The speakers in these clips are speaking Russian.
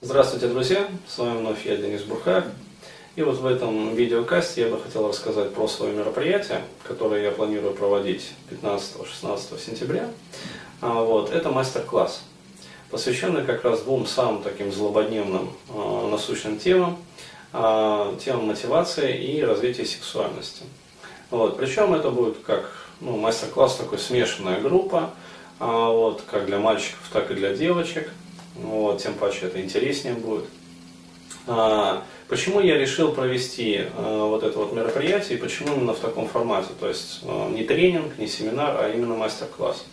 Здравствуйте, друзья! С вами вновь я, Денис Бурхаев. И вот в этом видеокасте я бы хотел рассказать про свое мероприятие, которое я планирую проводить 15-16 сентября. А, вот, это мастер-класс, посвященный как раз двум самым таким злободневным э, насущным темам, э, темам мотивации и развития сексуальности. Вот, причем это будет как ну, мастер-класс, такой смешанная группа, вот, как для мальчиков, так и для девочек – вот, тем паче это интереснее будет. А, почему я решил провести а, вот это вот мероприятие и почему именно в таком формате? То есть а, не тренинг, не семинар, а именно мастер-класс.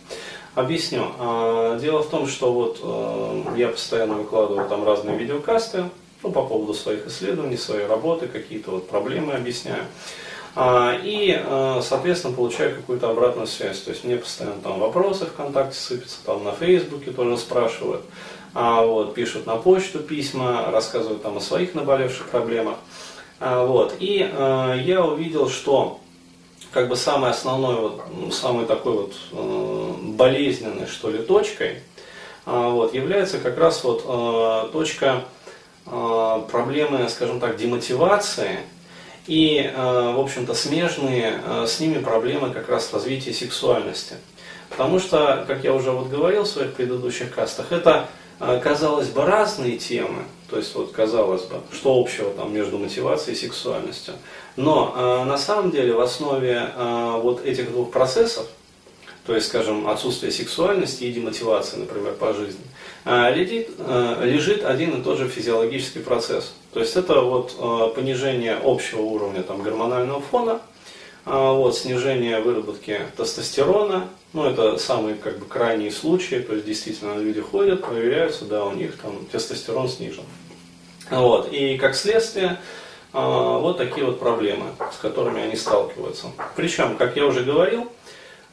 Объясню. А, дело в том, что вот а, я постоянно выкладываю там разные видеокасты ну, по поводу своих исследований, своей работы, какие-то вот проблемы объясняю. А, и, а, соответственно, получаю какую-то обратную связь. То есть мне постоянно там вопросы ВКонтакте сыпятся, там на Фейсбуке тоже спрашивают а, вот, пишут на почту письма, рассказывают там о своих наболевших проблемах. А, вот, и а, я увидел, что как бы самой основной, вот, самой такой вот э, болезненной, что ли, точкой, э, вот, является как раз вот э, точка э, проблемы, скажем так, демотивации и, э, в общем-то, смежные э, с ними проблемы как раз развития сексуальности. Потому что, как я уже вот говорил в своих предыдущих кастах, это казалось бы, разные темы, то есть вот казалось бы, что общего там между мотивацией и сексуальностью. Но э, на самом деле в основе э, вот этих двух процессов, то есть, скажем, отсутствие сексуальности и демотивации, например, по жизни, э, лежит, э, лежит один и тот же физиологический процесс. То есть это вот э, понижение общего уровня там, гормонального фона, а, вот, снижение выработки тестостерона, ну, это самые как бы крайние случаи, то есть действительно люди ходят, проверяются, да, у них там тестостерон снижен. Вот, и как следствие, а, вот такие вот проблемы, с которыми они сталкиваются. Причем, как я уже говорил,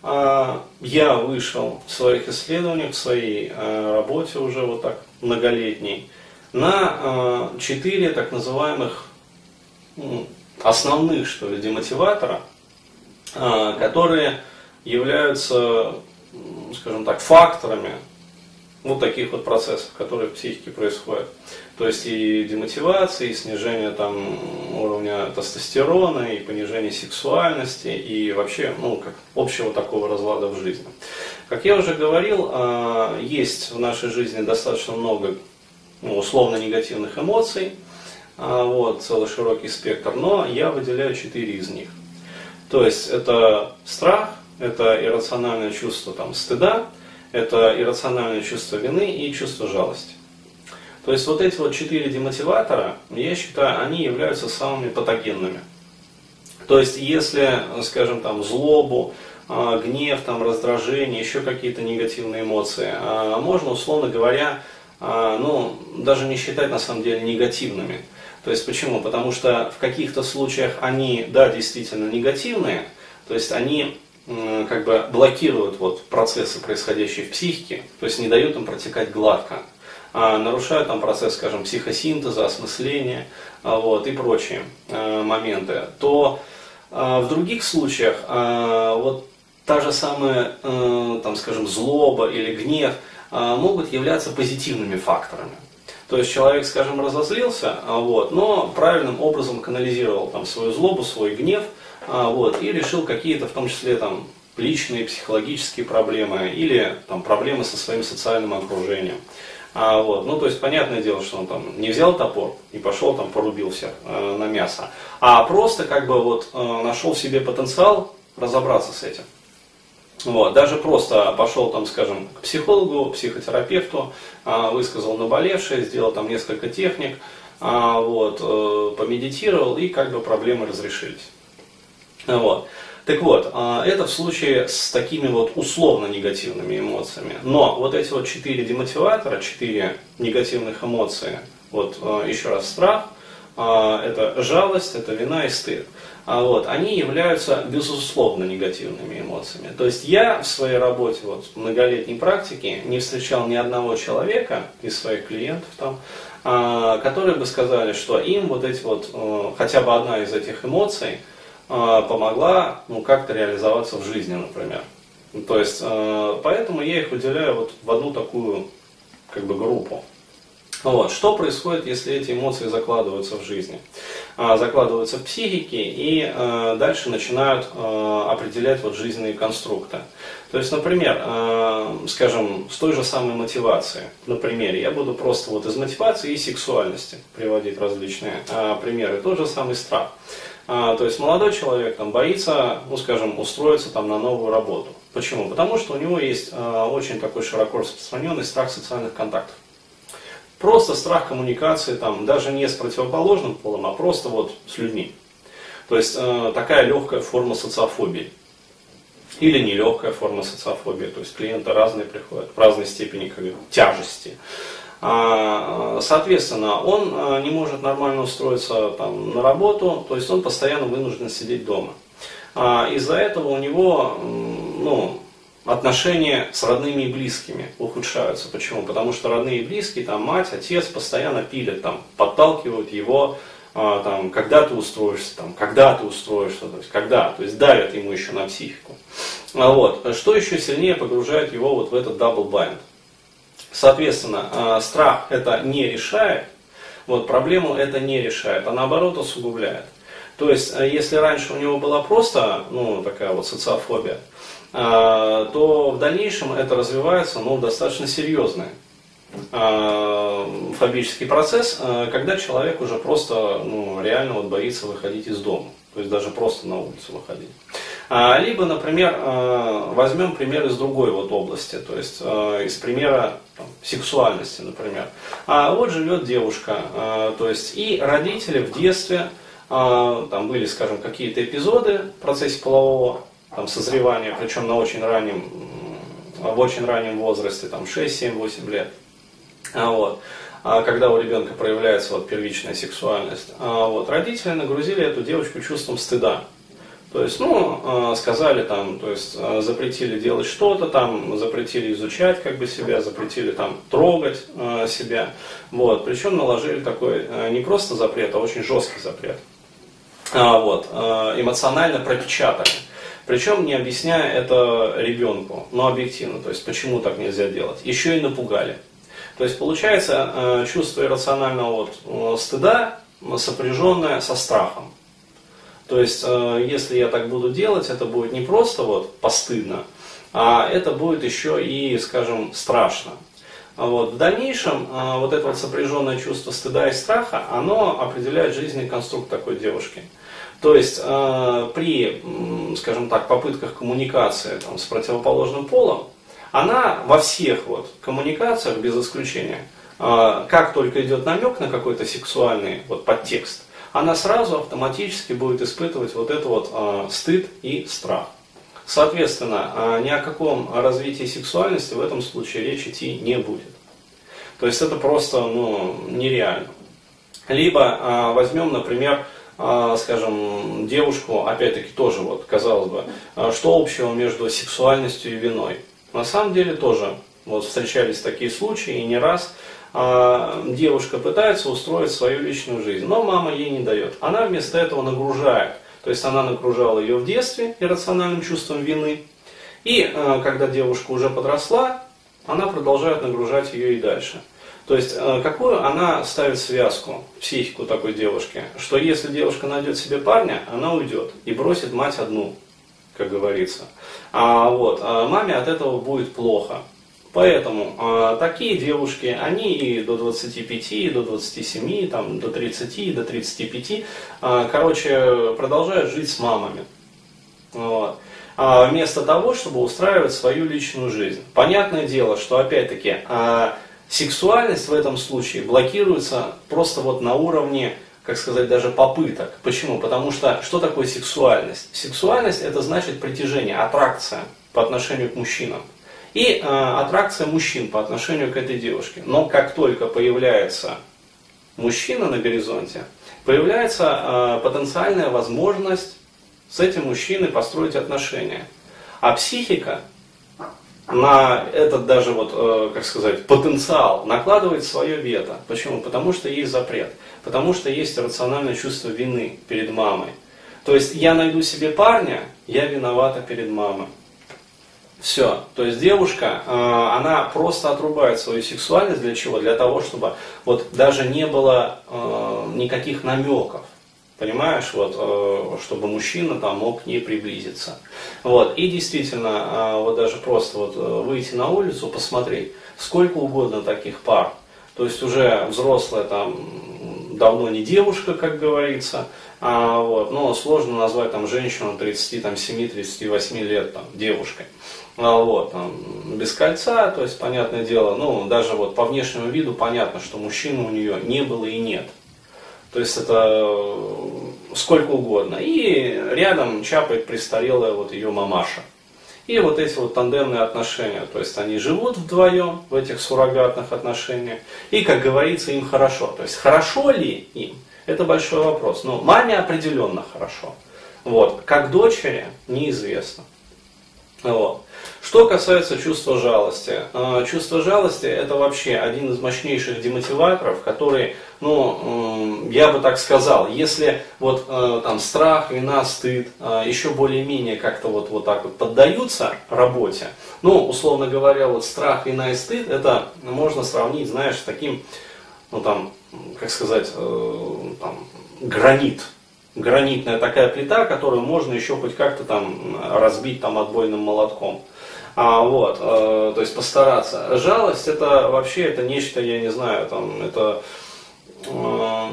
а, я вышел в своих исследованиях, в своей работе уже вот так многолетней, на четыре так называемых ну, основных, что ли, демотиватора – а, которые являются, скажем так, факторами вот таких вот процессов, которые в психике происходят. То есть и демотивация, и снижение там, уровня тестостерона, и понижение сексуальности, и вообще ну, как общего такого разлада в жизни. Как я уже говорил, а, есть в нашей жизни достаточно много ну, условно негативных эмоций, а, вот, целый широкий спектр, но я выделяю четыре из них – то есть это страх, это иррациональное чувство там, стыда, это иррациональное чувство вины и чувство жалости. То есть вот эти вот четыре демотиватора, я считаю, они являются самыми патогенными. То есть если, скажем, там, злобу, а, гнев, там, раздражение, еще какие-то негативные эмоции, а, можно, условно говоря, а, ну, даже не считать на самом деле негативными. То есть почему? Потому что в каких-то случаях они, да, действительно негативные, то есть они как бы блокируют вот процессы, происходящие в психике, то есть не дают им протекать гладко, а нарушают там процесс, скажем, психосинтеза, осмысления а, вот, и прочие а, моменты, то а, в других случаях вот та же самая, там, скажем, злоба или гнев могут являться позитивными факторами. То есть человек, скажем, разозлился, а, вот, но правильным образом канализировал там, свою злобу, свой гнев, а, вот, и решил какие-то, в том числе, там, личные психологические проблемы или там, проблемы со своим социальным окружением. А, вот, ну, то есть, понятное дело, что он там не взял топор и пошел там порубил всех э, на мясо, а просто как бы вот э, нашел в себе потенциал разобраться с этим. Вот, даже просто пошел там, скажем, к психологу, психотерапевту, а, высказал наболевшее, сделал там несколько техник, а, вот, э, помедитировал и как бы проблемы разрешились. Вот. Так вот, а, это в случае с такими вот условно негативными эмоциями. Но вот эти вот четыре демотиватора, четыре негативных эмоции, вот еще раз страх, это жалость, это вина и стыд вот, они являются безусловно негативными эмоциями. То есть я в своей работе, вот, многолетней практике, не встречал ни одного человека из своих клиентов там, а, которые бы сказали, что им вот эти вот, э, хотя бы одна из этих эмоций а, помогла ну, как-то реализоваться в жизни, например. То есть, э, поэтому я их выделяю вот в одну такую как бы группу. Вот. Что происходит, если эти эмоции закладываются в жизни? А, закладываются в психике и а, дальше начинают а, определять вот жизненные конструкты. То есть, например, скажем, с той же самой мотивацией, на примере, я буду просто вот из мотивации и сексуальности приводить различные примеры. Тот же самый страх. То есть молодой человек там боится, ну скажем, устроиться там на новую работу. Почему? Потому что у него есть очень такой широко распространенный страх социальных контактов. Просто страх коммуникации, там, даже не с противоположным полом, а просто вот с людьми. То есть э, такая легкая форма социофобии. Или нелегкая форма социофобии. То есть клиенты разные приходят, в разной степени как тяжести. А, соответственно, он э, не может нормально устроиться там, на работу, то есть он постоянно вынужден сидеть дома. А, из-за этого у него ну, отношения с родными и близкими ухудшаются. Почему? Потому что родные и близкие, там мать, отец постоянно пилят, там, подталкивают его, а, там, когда ты устроишься, там, когда ты устроишься, то есть когда, то есть давят ему еще на психику. А вот. Что еще сильнее погружает его вот в этот double bind. Соответственно, а, страх это не решает, вот, проблему это не решает, а наоборот усугубляет. То есть, если раньше у него была просто, ну, такая вот социофобия, а, то в дальнейшем это развивается ну, достаточно серьезный а, фобический процесс, а, когда человек уже просто ну, реально вот боится выходить из дома, то есть даже просто на улицу выходить. Либо, например, возьмем пример из другой вот области, то есть из примера там, сексуальности, например. А вот живет девушка, то есть и родители в детстве, там были, скажем, какие-то эпизоды в процессе полового там, созревания, причем на очень раннем, в очень раннем возрасте, там 6, 7, 8 лет. А вот. А когда у ребенка проявляется вот первичная сексуальность, а вот, родители нагрузили эту девочку чувством стыда. То есть, ну, а, сказали там, то есть, а, запретили делать что-то там, запретили изучать как бы себя, запретили там трогать себя. Вот. Причем наложили такой не просто запрет, а очень жесткий запрет. Вот. Эмоционально пропечатали. Причем не объясняя это ребенку, но объективно, то есть почему так нельзя делать. Еще и напугали. То есть получается э, чувство иррационального вот, э, стыда сопряженное со страхом. То есть э, если я так буду делать, это будет не просто вот постыдно, а это будет еще и, скажем, страшно. Вот. В дальнейшем вот это вот сопряженное чувство стыда и страха, оно определяет жизненный конструкт такой девушки. То есть э, при, скажем так, попытках коммуникации там, с противоположным полом, она во всех вот коммуникациях, без исключения, э, как только идет намек на какой-то сексуальный вот, подтекст, она сразу автоматически будет испытывать вот это вот э, стыд и страх. Соответственно, ни о каком развитии сексуальности в этом случае речь идти не будет. То есть это просто ну, нереально. Либо возьмем, например, скажем, девушку, опять-таки тоже, вот, казалось бы, а, что общего между сексуальностью и виной? На самом деле тоже вот, встречались такие случаи, и не раз а, девушка пытается устроить свою личную жизнь, но мама ей не дает. Она вместо этого нагружает. То есть она нагружала ее в детстве иррациональным чувством вины. И когда девушка уже подросла, она продолжает нагружать ее и дальше. То есть, э, какую она ставит связку, психику такой девушки, что если девушка найдет себе парня, она уйдет и бросит мать одну, как говорится. А вот, а маме от этого будет плохо. Поэтому а, такие девушки, они и до 25, и до 27, там, до 30, и до 35, а, короче, продолжают жить с мамами. Вот. А, вместо того, чтобы устраивать свою личную жизнь. Понятное дело, что опять-таки а, Сексуальность в этом случае блокируется просто вот на уровне, как сказать, даже попыток. Почему? Потому что что такое сексуальность? Сексуальность это значит притяжение, аттракция по отношению к мужчинам. И э, аттракция мужчин по отношению к этой девушке. Но как только появляется мужчина на горизонте, появляется э, потенциальная возможность с этим мужчиной построить отношения. А психика на этот даже вот, э, как сказать, потенциал накладывает свое вето. Почему? Потому что есть запрет. Потому что есть рациональное чувство вины перед мамой. То есть я найду себе парня, я виновата перед мамой. Все. То есть девушка, э, она просто отрубает свою сексуальность для чего? Для того, чтобы вот даже не было э, никаких намеков. Понимаешь, вот, э, чтобы мужчина там мог к ней приблизиться. Вот. И действительно, вот даже просто вот выйти на улицу, посмотреть, сколько угодно таких пар. То есть уже взрослая там давно не девушка, как говорится, а, вот, но сложно назвать там женщину 37-38 лет там, девушкой. А, вот, там, без кольца, то есть, понятное дело, ну, даже вот по внешнему виду понятно, что мужчины у нее не было и нет. То есть это э, сколько угодно. И рядом чапает престарелая вот ее мамаша. И вот эти вот тандемные отношения, то есть они живут вдвоем в этих суррогатных отношениях, и, как говорится, им хорошо. То есть хорошо ли им, это большой вопрос. Но маме определенно хорошо. Вот. Как дочери, неизвестно. Вот. Что касается чувства жалости. Э, чувство жалости это вообще один из мощнейших демотиваторов, который, ну, я бы так сказал, если вот э, там страх, вина, стыд э, еще более-менее как-то вот, вот так вот поддаются работе, ну, условно говоря, вот страх, вина и стыд, это можно сравнить, знаешь, с таким, ну там, как сказать, там, гранит, гранитная такая плита, которую можно еще хоть как-то там разбить там отбойным молотком. А, вот, э, то есть постараться. Жалость это вообще это нечто, я не знаю, там, это э,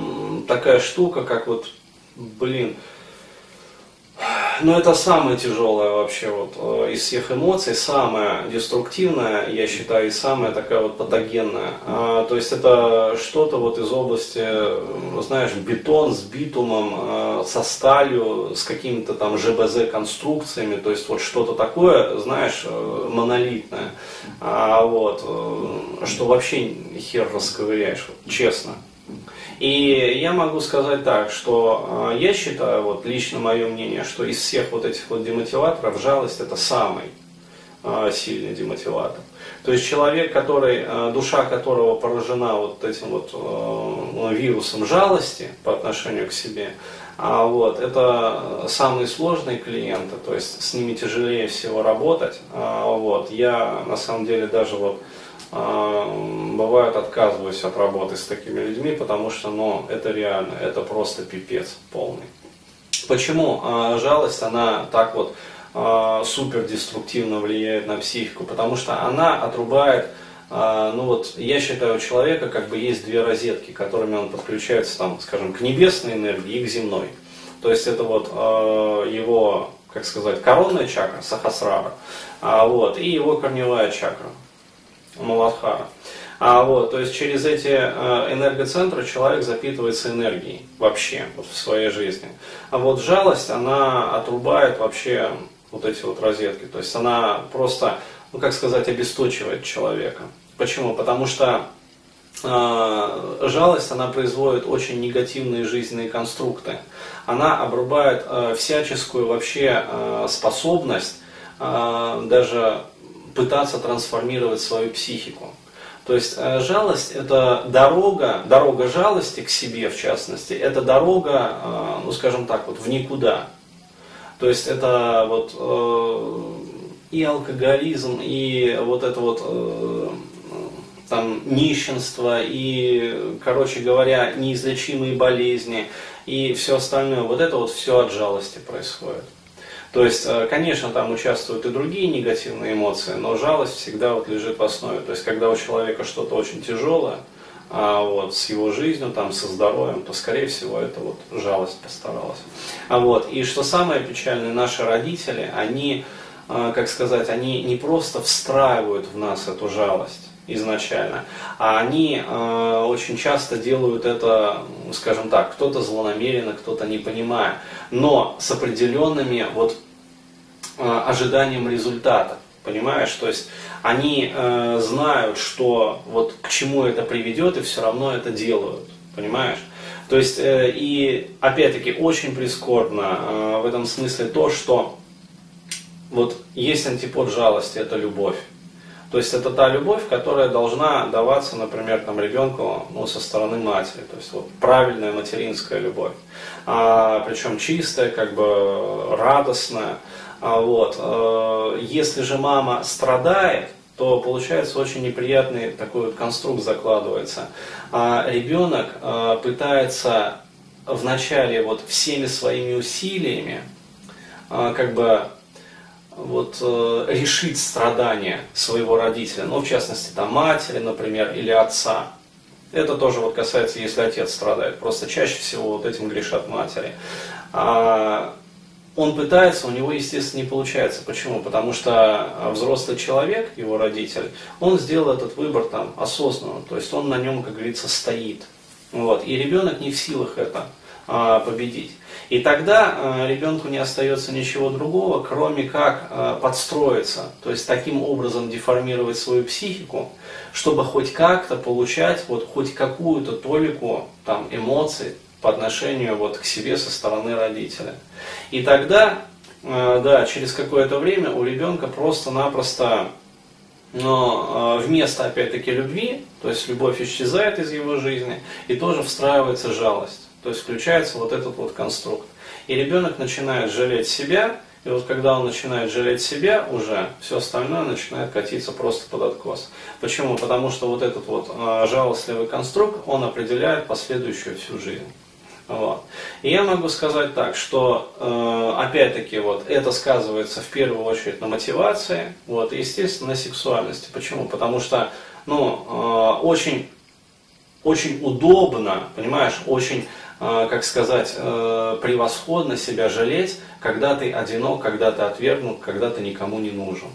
такая штука, как вот, блин, но это самое тяжелое вообще вот э, из всех эмоций, самое деструктивное, я считаю, и самая такая вот патогенная. А, то есть это что-то вот из области, знаешь, бетон с битумом, э, со сталью, с какими-то там ЖБЗ конструкциями, то есть вот что-то такое, знаешь, э, монолитное. А, вот, что вообще хер расковыряешь, вот, честно. И я могу сказать так, что э, я считаю, вот лично мое мнение, что из всех вот этих вот демотиваторов жалость это самый э, сильный демотиватор. То есть человек, который, э, душа которого поражена вот этим вот вирусом жалости по отношению к себе, а вот, это самые сложные клиенты, то есть с ними тяжелее всего работать. А вот, я на самом деле даже вот а, бывает отказываюсь от работы с такими людьми, потому что ну, это реально, это просто пипец полный. Почему а, жалость, она так вот а, супер деструктивно влияет на психику? Потому что она отрубает, ну вот я считаю, у человека как бы есть две розетки, которыми он подключается, там, скажем, к небесной энергии и к земной. То есть это вот его, как сказать, коронная чакра, сахасрара, вот, и его корневая чакра. Маладхара. А вот, то есть через эти э, энергоцентры человек запитывается энергией вообще вот, в своей жизни. А вот жалость, она отрубает вообще вот эти вот розетки. То есть она просто, ну как сказать, обесточивает человека. Почему? Потому что э, жалость, она производит очень негативные жизненные конструкты. Она обрубает э, всяческую вообще э, способность э, даже пытаться трансформировать свою психику. То есть э, жалость это дорога, дорога жалости к себе в частности, это дорога, э, ну скажем так, вот в никуда. То есть это вот э, и алкоголизм, и вот это вот там нищенство, и, короче говоря, неизлечимые болезни, и все остальное. Вот это вот все от жалости происходит. То есть, э, конечно, там участвуют и другие негативные эмоции, но жалость всегда вот лежит в основе. То есть, когда у человека что-то очень тяжелое, а вот с его жизнью, там, со здоровьем, то, скорее всего, это вот жалость постаралась. А вот, и что самое печальное, наши родители, они, э, как сказать, они не просто встраивают в нас эту жалость, изначально. А они э, очень часто делают это, скажем так, кто-то злонамеренно, кто-то не понимая, но с определенными вот э, ожиданием результата. Понимаешь, то есть они э, знают, что вот к чему это приведет, и все равно это делают. Понимаешь? То есть, э, и опять-таки очень прискорбно э, в этом смысле то, что вот есть антипод жалости, это любовь. То есть это та любовь, которая должна даваться, например, там, ребенку ну, со стороны матери. То есть вот, правильная материнская любовь. А, причем чистая, как бы радостная. А, вот. А, если же мама страдает, то получается очень неприятный такой вот конструкт закладывается. А ребенок а, пытается вначале вот всеми своими усилиями а, как бы вот, э, решить страдания своего родителя, ну, в частности, там, матери, например, или отца. Это тоже вот касается, если отец страдает. Просто чаще всего вот этим грешат матери. А он пытается, у него, естественно, не получается. Почему? Потому что взрослый человек, его родитель, он сделал этот выбор там осознанно. То есть он на нем, как говорится, стоит. Вот. И ребенок не в силах это победить. И тогда э, ребенку не остается ничего другого, кроме как э, подстроиться, то есть таким образом деформировать свою психику, чтобы хоть как-то получать вот хоть какую-то толику там, эмоций по отношению вот, к себе со стороны родителя. И тогда, да, через какое-то время у ребенка просто-напросто но вместо, опять-таки, любви, то есть любовь исчезает из его жизни, и тоже встраивается жалость. То есть включается вот этот вот конструкт. И ребенок начинает жалеть себя, и вот когда он начинает жалеть себя уже, все остальное начинает катиться просто под откос. Почему? Потому что вот этот вот э, жалостливый конструкт, он определяет последующую всю жизнь. Вот. И я могу сказать так, что э, опять-таки вот это сказывается в первую очередь на мотивации, вот, и естественно на сексуальности. Почему? Потому что ну, э, очень, очень удобно, понимаешь, очень как сказать, э, превосходно себя жалеть, когда ты одинок, когда ты отвергнут, когда ты никому не нужен.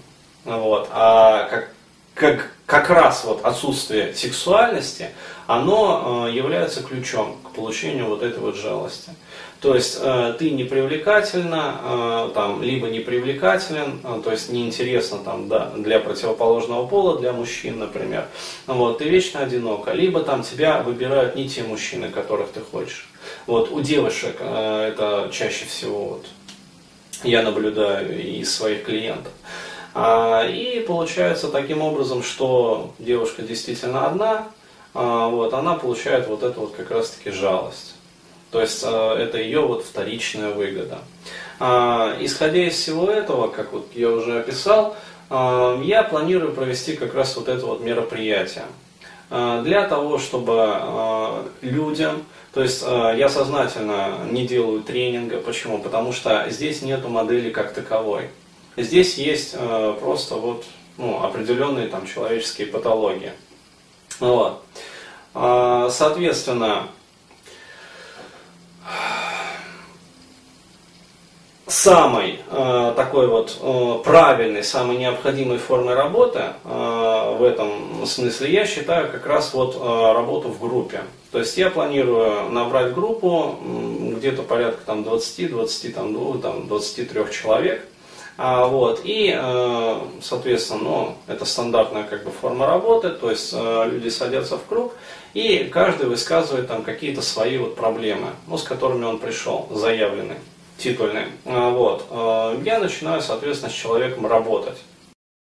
Вот. А как, как, как раз вот отсутствие сексуальности, оно э, является ключом к получению вот этой вот жалости. То есть э, ты непривлекательна, э, там, либо непривлекателен, э, то есть неинтересно там, да, для противоположного пола, для мужчин, например. Вот, ты вечно одинока. Либо там тебя выбирают не те мужчины, которых ты хочешь. Вот, у девушек э, это чаще всего вот, я наблюдаю из своих клиентов. А, и получается таким образом, что девушка действительно одна, а, вот, она получает вот эту вот как раз-таки жалость. То есть а, это ее вот вторичная выгода. Исходя из всего этого, как вот я уже описал, я планирую провести как раз вот это вот мероприятие. Для того, чтобы людям, то есть я сознательно не делаю тренинга, почему? Потому что здесь нету модели как таковой. Здесь есть э, просто вот ну, определенные там человеческие патологии. Вот. Э, соответственно, самой э, такой вот э, правильной, самой необходимой формой работы э, в этом смысле я считаю как раз вот э, работу в группе. То есть я планирую набрать группу где-то порядка там 20, 20, там, 2, там, 23 человек. А, вот, и, э, соответственно, ну, это стандартная как бы форма работы, то есть э, люди садятся в круг, и каждый высказывает там какие-то свои вот проблемы, ну, с которыми он пришел, заявленные, титульные. А, вот, я начинаю, соответственно, с человеком работать.